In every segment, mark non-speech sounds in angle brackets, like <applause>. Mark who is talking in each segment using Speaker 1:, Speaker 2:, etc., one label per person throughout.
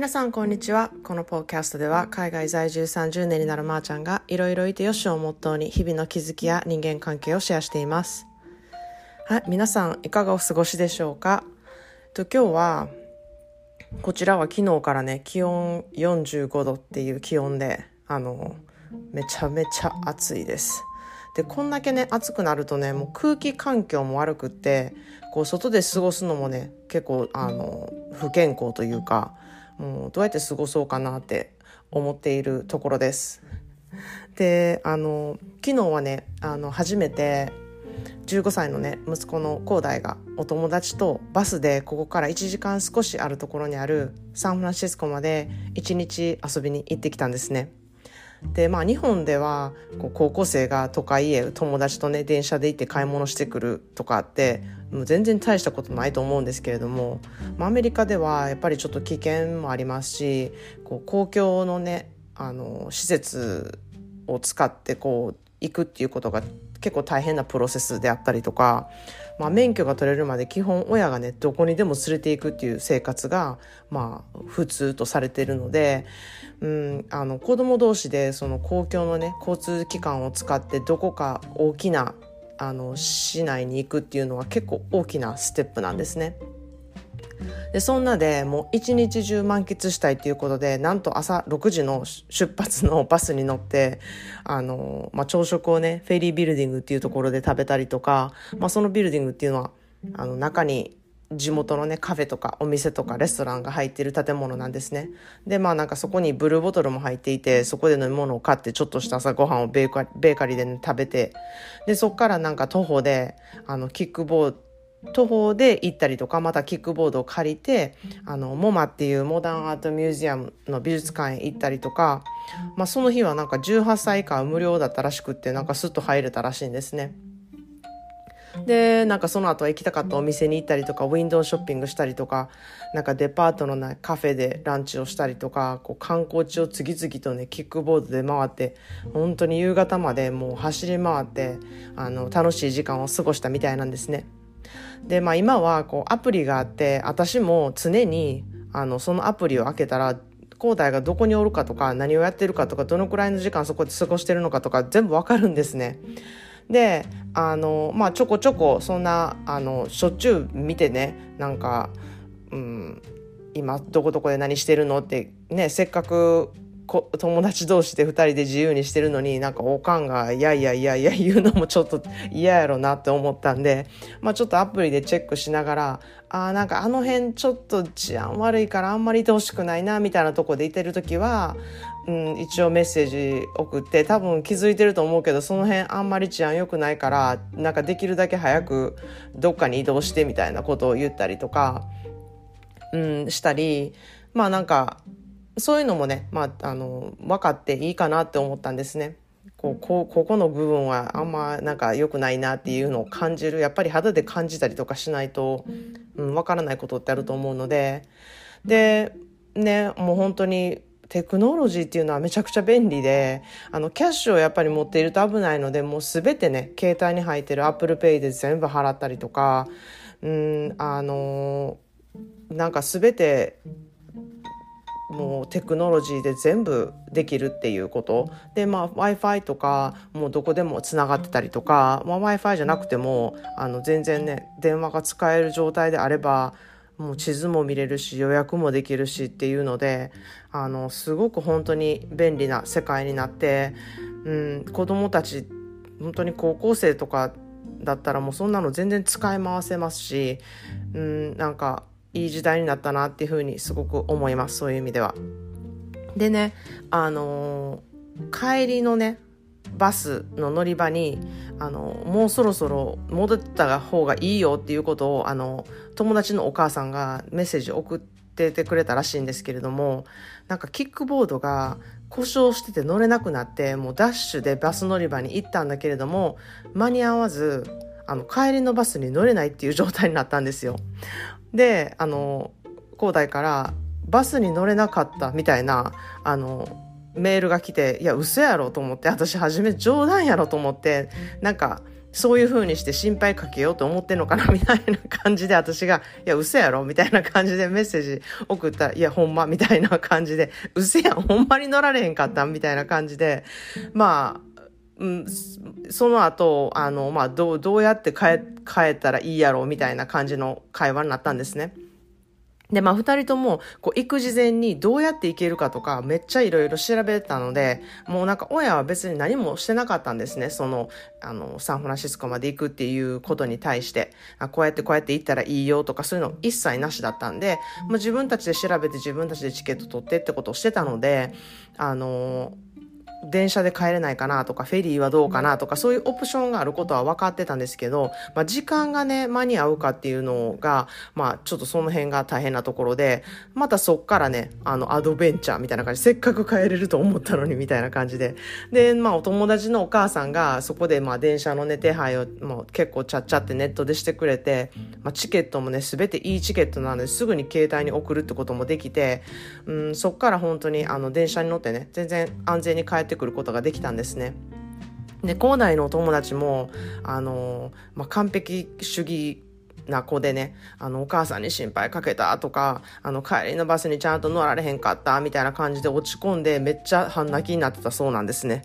Speaker 1: 皆さんこんにちは。このポーキャストでは海外在住30年になるまーちゃんがいろいろいてよしをモットーに日々の気づきや人間関係をシェアしています。はい皆さんいかがお過ごしでしょうか？と今日はこちらは昨日からね気温45度っていう気温であのめちゃめちゃ暑いです。でこんだけね暑くなるとねもう空気環境も悪くってこう外で過ごすのもね結構あの不健康というかもうどうやって過ごそうかなって思っているところです。であの昨日はねあの初めて15歳のね息子の恒大がお友達とバスでここから1時間少しあるところにあるサンフランシスコまで1日遊びに行ってきたんですね。でまあ日本ではこう高校生が都会へ友達とね電車で行って買い物してくるとかってもう全然大したことないと思うんですけれども、まあ、アメリカではやっぱりちょっと危険もありますしこう公共のねあの施設を使ってこう行くっていうことが結構大変なプロセスであったりとか、まあ、免許が取れるまで基本親がねどこにでも連れていくっていう生活がまあ普通とされてるので、うん、あの子供同士でその公共のね交通機関を使ってどこか大きなあの市内に行くっていうのは結構大きなステップなんですね。でそんなでもう一日中満喫したいということでなんと朝6時の出発のバスに乗ってあの、まあ、朝食をねフェリービルディングっていうところで食べたりとか、まあ、そのビルディングっていうのはあの中に地元のねカフェとかお店とかレストランが入っている建物なんですね。でまあなんかそこにブルーボトルも入っていてそこで飲み物を買ってちょっとした朝ごはんをベーカベーカリーで、ね、食べてでそこからなんか徒歩であのキックボード徒歩で行ったりとかまたキックボードを借りてあのモマっていうモダンアートミュージアムの美術館へ行ったりとか、まあ、その日はなんか18歳以下は無料だったらしくってなんかスッと入れたらしいんですね。でなんかその後は行きたかったお店に行ったりとかウィンドウショッピングしたりとかなんかデパートのないカフェでランチをしたりとかこう観光地を次々とねキックボードで回って本当に夕方までもう走り回ってあの楽しい時間を過ごしたみたいなんですね。で、まあ、今はこうアプリがあって私も常にあのそのアプリを開けたら恒大がどこにおるかとか何をやってるかとかどのくらいの時間そこで過ごしてるのかとか全部わかるんですね。であのまあちょこちょこそんなあのしょっちゅう見てねなんか、うん、今どこどこで何してるのってねせっかく友達同士で2人で自由にしてるのになんかおかんがいやいやいやいや言うのもちょっと嫌やろなって思ったんで、まあ、ちょっとアプリでチェックしながらあなんかあの辺ちょっと治安悪いからあんまりいてほしくないなみたいなとこでいてる時は、うん、一応メッセージ送って多分気づいてると思うけどその辺あんまり治安良くないからなんかできるだけ早くどっかに移動してみたいなことを言ったりとか、うん、したりまあなんかそういうのもね、まあ、あの分かっていいかなって思ったんですね。こうこここの部分はあんまなんか良くないなっていうのを感じる。やっぱり肌で感じたりとかしないと、うん、分からないことってあると思うので。でねもう本当にテクノロジーっていうのはめちゃくちゃ便利であのキャッシュをやっぱり持っていると危ないのでもう全てね携帯に入ってる ApplePay で全部払ったりとかうんあのなんか全てもうテクノロジーで全部できるっていうこと。で、まあ、w i f i とかもうどこでもつながってたりとか、まあ、w i f i じゃなくてもあの全然ね電話が使える状態であればもう地図も見れるし予約もできるしっていうのであのすごく本当に便利な世界になって、うん、子供たち本当に高校生とかだったらもうそんなの全然使い回せますし、うん、なんかいい時代になったなっていうふうにすごく思いますそういう意味では。でねあのー、帰りのねバスの乗り場にあのもうそろそろ戻った方がいいよっていうことをあの友達のお母さんがメッセージ送っててくれたらしいんですけれどもなんかキックボードが故障してて乗れなくなってもうダッシュでバス乗り場に行ったんだけれども間に合わずあの帰りのバスに乗れないっていう状態になったんですよ。であの広大からバスに乗れなかったみたいなあのメールが来ていや嘘やろと思って私初め冗談やろと思ってなんかそういう風にして心配かけようと思ってんのかなみたいな感じで私が、いや、嘘やろみたいな感じでメッセージ送ったら、いや、ほんまみたいな感じで、嘘やん、ほんまに乗られへんかったみたいな感じで、まあ、その後、あの、まあ、どう、どうやって帰、帰ったらいいやろうみたいな感じの会話になったんですね。で、まあ、二人とも、こう、行く事前にどうやって行けるかとか、めっちゃいろいろ調べたので、もうなんか、親は別に何もしてなかったんですね。その、あの、サンフランシスコまで行くっていうことに対して、あこうやってこうやって行ったらいいよとか、そういうの一切なしだったんで、まあ、自分たちで調べて自分たちでチケット取ってってことをしてたので、あの電車で帰れないかなとか、フェリーはどうかなとか、そういうオプションがあることは分かってたんですけど、まあ、時間がね、間に合うかっていうのが、まあ、ちょっとその辺が大変なところで、またそっからね、あの、アドベンチャーみたいな感じ、せっかく帰れると思ったのにみたいな感じで。で、まあ、お友達のお母さんが、そこで、まあ、電車のね、手配を、もう結構ちゃっちゃってネットでしてくれて、まあ、チケットもね、すべていいチケットなので、すぐに携帯に送るってこともできて、うん、そっから本当に、あの、電車に乗ってね、全然安全に帰っててくることができたんですね。で、校内のお友達も、あの、まあ、完璧主義な子でね、あの、お母さんに心配かけたとか、あの、帰りのバスにちゃんと乗られへんかったみたいな感じで落ち込んでめっちゃ半泣きになってたそうなんですね。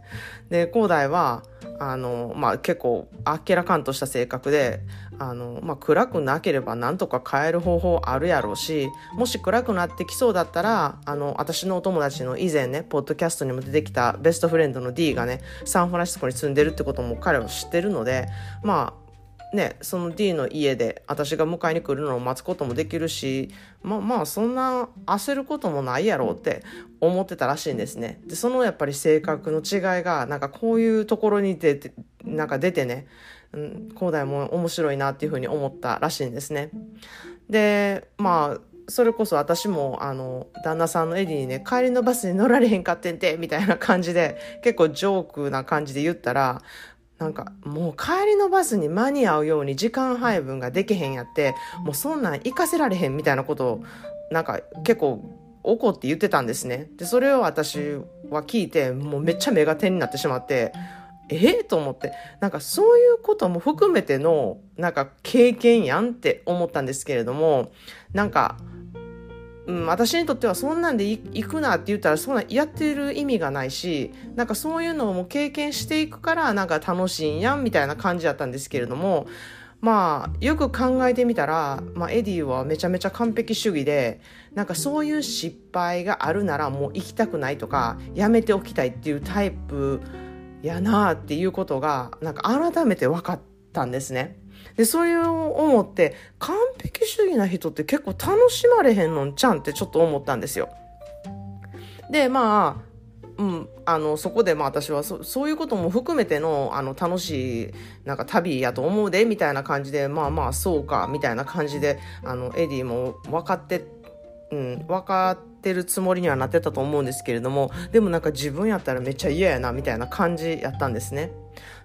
Speaker 1: で、高大は、あの、まあ、結構あっけらかんとした性格で、あの、まあ、暗くなければなんとか変える方法あるやろうし、もし暗くなってきそうだったら、あの、私のお友達の以前ね、ポッドキャストにも出てきたベストフレンドの D がね、サンフランシスコに住んでるってことも彼は知ってるので、まあ、ね、その D の家で私が迎えに来るのを待つこともできるし、まあまあそんな焦ることもないやろうって思ってたらしいんですね。で、そのやっぱり性格の違いがなんかこういうところに出て、なんか出てね、うん、広大も面白いなっていうふうに思ったらしいんですね。で、まあ、それこそ私も、あの、旦那さんのエディにね、帰りのバスに乗られへんかってんて、みたいな感じで、結構ジョークな感じで言ったら、なんか、もう帰りのバスに間に合うように時間配分ができへんやって、もうそんなん行かせられへんみたいなことを、なんか結構怒って言ってたんですね。で、それを私は聞いて、もうめっちゃ目が点になってしまって、ええと思って、なんかそういうことも含めての、なんか経験やんって思ったんですけれども、なんか、うん、私にとってはそんなんで行くなって言ったらそんなんやってる意味がないしなんかそういうのも経験していくからなんか楽しいんやんみたいな感じだったんですけれどもまあよく考えてみたら、まあ、エディはめちゃめちゃ完璧主義でなんかそういう失敗があるならもう行きたくないとかやめておきたいっていうタイプやなっていうことがなんか改めて分かったんですね。で、それを思って、完璧主義な人って結構楽しまれへんのんちゃんってちょっと思ったんですよ。で、まあ、うん、あの、そこでまあ私はそそういうことも含めての、あの、楽しい、なんか旅やと思うで、みたいな感じで、まあまあ、そうか、みたいな感じで、あの、エディも分かって、うん、分かっててるつもりにはなってたと思うんですけれども、でもなんか自分やったらめっちゃ嫌やな、みたいな感じやったんですね。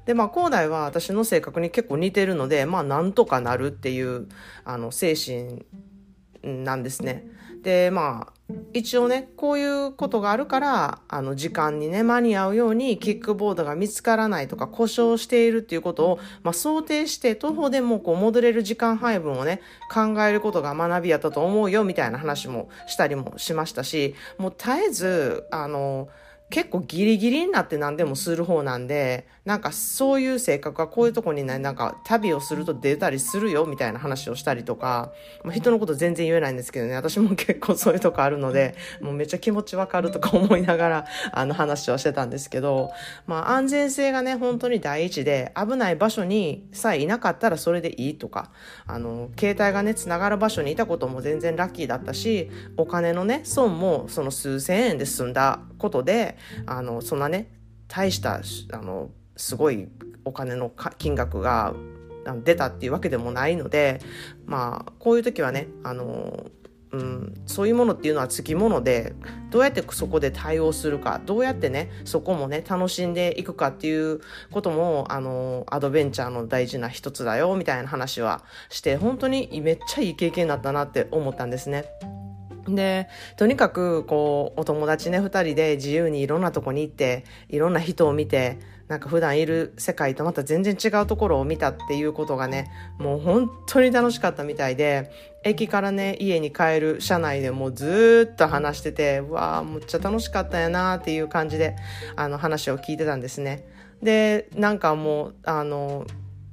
Speaker 1: で、まあ、恒大は私の性格に結構似てるので、まあ、なんとかなるっていう、あの、精神なんですね。で、まあ、一応ね、こういうことがあるから、あの、時間にね、間に合うように、キックボードが見つからないとか、故障しているっていうことを、まあ、想定して、徒歩でもこう、戻れる時間配分をね、考えることが学びやったと思うよ、みたいな話もしたりもしましたし、もう絶えず、あの、結構ギリギリになって何でもする方なんで、なんかそういう性格がこういうとこにね、なんか旅をすると出たりするよみたいな話をしたりとか、まあ、人のこと全然言えないんですけどね、私も結構そういうとこあるので、もうめっちゃ気持ちわかるとか思いながら、あの話をしてたんですけど、まあ安全性がね、本当に第一で、危ない場所にさえいなかったらそれでいいとか、あの、携帯がね、繋がる場所にいたことも全然ラッキーだったし、お金のね、損もその数千円で済んだことで、あの、そんなね、大した、あの、すごいお金の金額が出たっていうわけでもないので、まあ、こういう時はね、あの、うん、そういうものっていうのはつきものでどうやってそこで対応するかどうやってねそこもね楽しんでいくかっていうこともあのアドベンチャーの大事な一つだよみたいな話はして本当にめっちゃいい経験だったなって思ったんですね。で、とにかく、こう、お友達ね、二人で自由にいろんなとこに行って、いろんな人を見て、なんか普段いる世界とまた全然違うところを見たっていうことがねもう本当に楽しかったみたいで駅からね家に帰る車内でもうずっと話しててうわーむっちゃ楽しかったんやなっていう感じであの話を聞いてたんですね。でなんかもうあの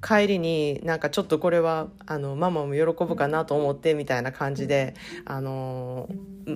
Speaker 1: 帰りになんかちょっとこれはあのママも喜ぶかなと思ってみたいな感じであの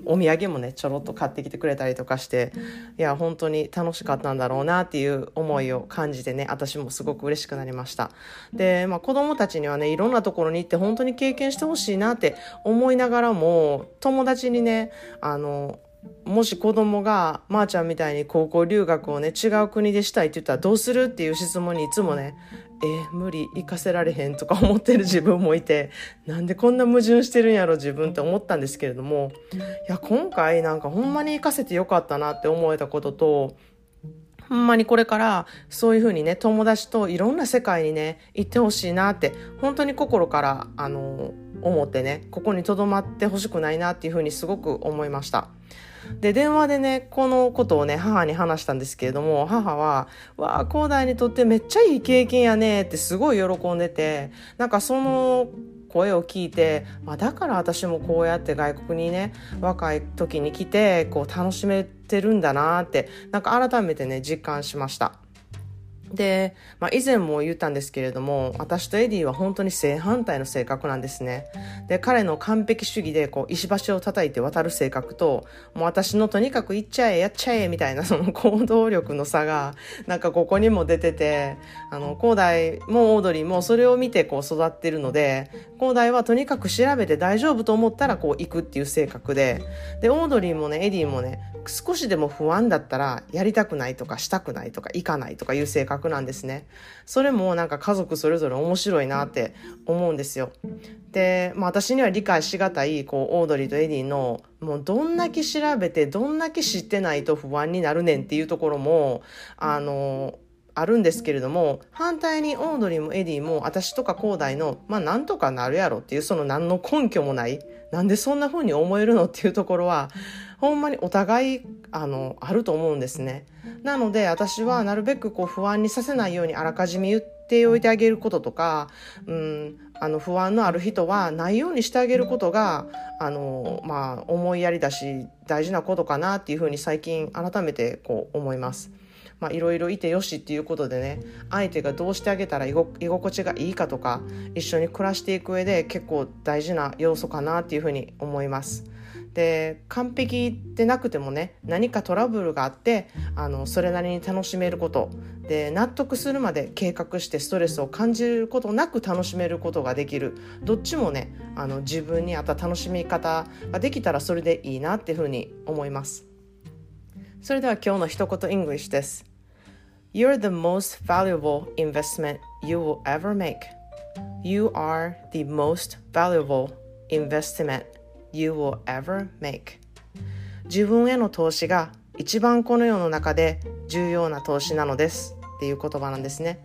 Speaker 1: お土産もねちょろっと買ってきてくれたりとかしていや本当に楽しかったんだろうなっていう思いを感じてね私もすごく嬉しくなりました。で、まあ、子供たちにはねいろんなところに行って本当に経験してほしいなって思いながらも友達にねあのもし子供がまー、あ、ちゃんみたいに高校留学をね違う国でしたいって言ったらどうするっていう質問にいつもねえ無理行かせられへんとか思ってる自分もいてなんでこんな矛盾してるんやろ自分って思ったんですけれどもいや今回なんかほんまに行かせてよかったなって思えたこととほんまにこれからそういうふうにね友達といろんな世界にね行ってほしいなって本当に心からあの思ってねここにとどまってほしくないなっていうふうにすごく思いました。で電話でねこのことをね母に話したんですけれども母は「わあ広大にとってめっちゃいい経験やね」ってすごい喜んでてなんかその声を聞いて、まあ、だから私もこうやって外国にね若い時に来てこう楽しめてるんだなってなんか改めてね実感しました。で、まあ、以前も言ったんですけれども私とエディは本当に正反対の性格なんですね。で彼の完璧主義でこう石橋を叩いて渡る性格ともう私のとにかく行っちゃえやっちゃえみたいな <laughs> その行動力の差がなんかここにも出ててあの広大もオードリーもそれを見てこう育ってるので広大はとにかく調べて大丈夫と思ったらこう行くっていう性格ででオードリーもねエディもね少しでも不安だったらやりたくないとかしたくないとか行かないとかいう性格なんですね。それもなんか家族それぞれ面白いなって思うんですよ。で、まあ、私には理解しがたいこうオードリーとエディのもうどんだけ調べてどんだけ知ってないと不安になるねんっていうところもあのあるんですけれども反対にオードリーもエディも私とか広大のまあなんとかなるやろっていうその何の根拠もないなんでそんな風に思えるのっていうところはほんまにお互いあのあると思うんですね。なので私はなるべくこう不安にさせないようにあらかじめ言っておいてあげることとか、うん、あの不安のある人はないようにしてあげることがあの、まあ、思いやりだし大事なことかなっていうふうに最近改めてこう思います。まあ、いろいろいてよしっていうことでね相手がどうしてあげたら居心地がいいかとか一緒に暮らしていく上で結構大事な要素かなっていうふうに思います。で完璧でなくてもね何かトラブルがあってあのそれなりに楽しめること。で納得するまで計画してストレスを感じることなく楽しめることができる。どっちもねあの自分に合った楽しみ方ができたらそれでいいなっていうふうに思います。それでは今日の一言 English です。You're the most valuable investment you will ever make You are the most valuable investment you will ever make 自分への投資が一番この世の中で重要な投資なのですっていう言葉なんですね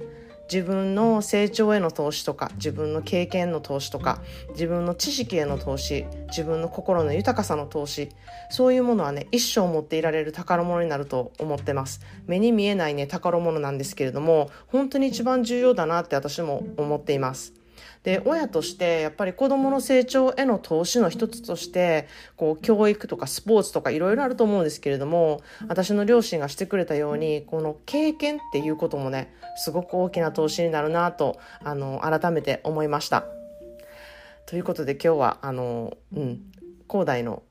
Speaker 1: 自分の成長への投資とか自分の経験の投資とか自分の知識への投資自分の心の豊かさの投資そういうものはね一生持っていられる宝物になると思ってます。目に見えないね宝物なんですけれども本当に一番重要だなって私も思っています。で親としてやっぱり子どもの成長への投資の一つとしてこう教育とかスポーツとかいろいろあると思うんですけれども私の両親がしてくれたようにこの経験っていうこともねすごく大きな投資になるなとあの改めて思いました。ということで今日はあの、うん、広大の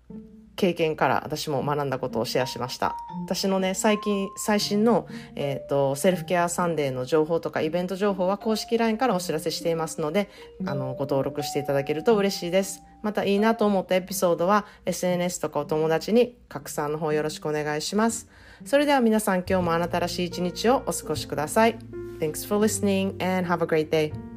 Speaker 1: 経験から私も学んだことをシェアしました。私のね最近最新の、えーと、 self-care Sunday の情報とかイベント情報は公式 LINE からお知らせしていますのであのご登録していただけると嬉しいです。またいいなと思ったエピソードは SNS とかお友達に拡散の方よろしくお願いします。それでは皆さん今日もあなたらしい一日をお過ごしください。Thanks for listening and have a great day.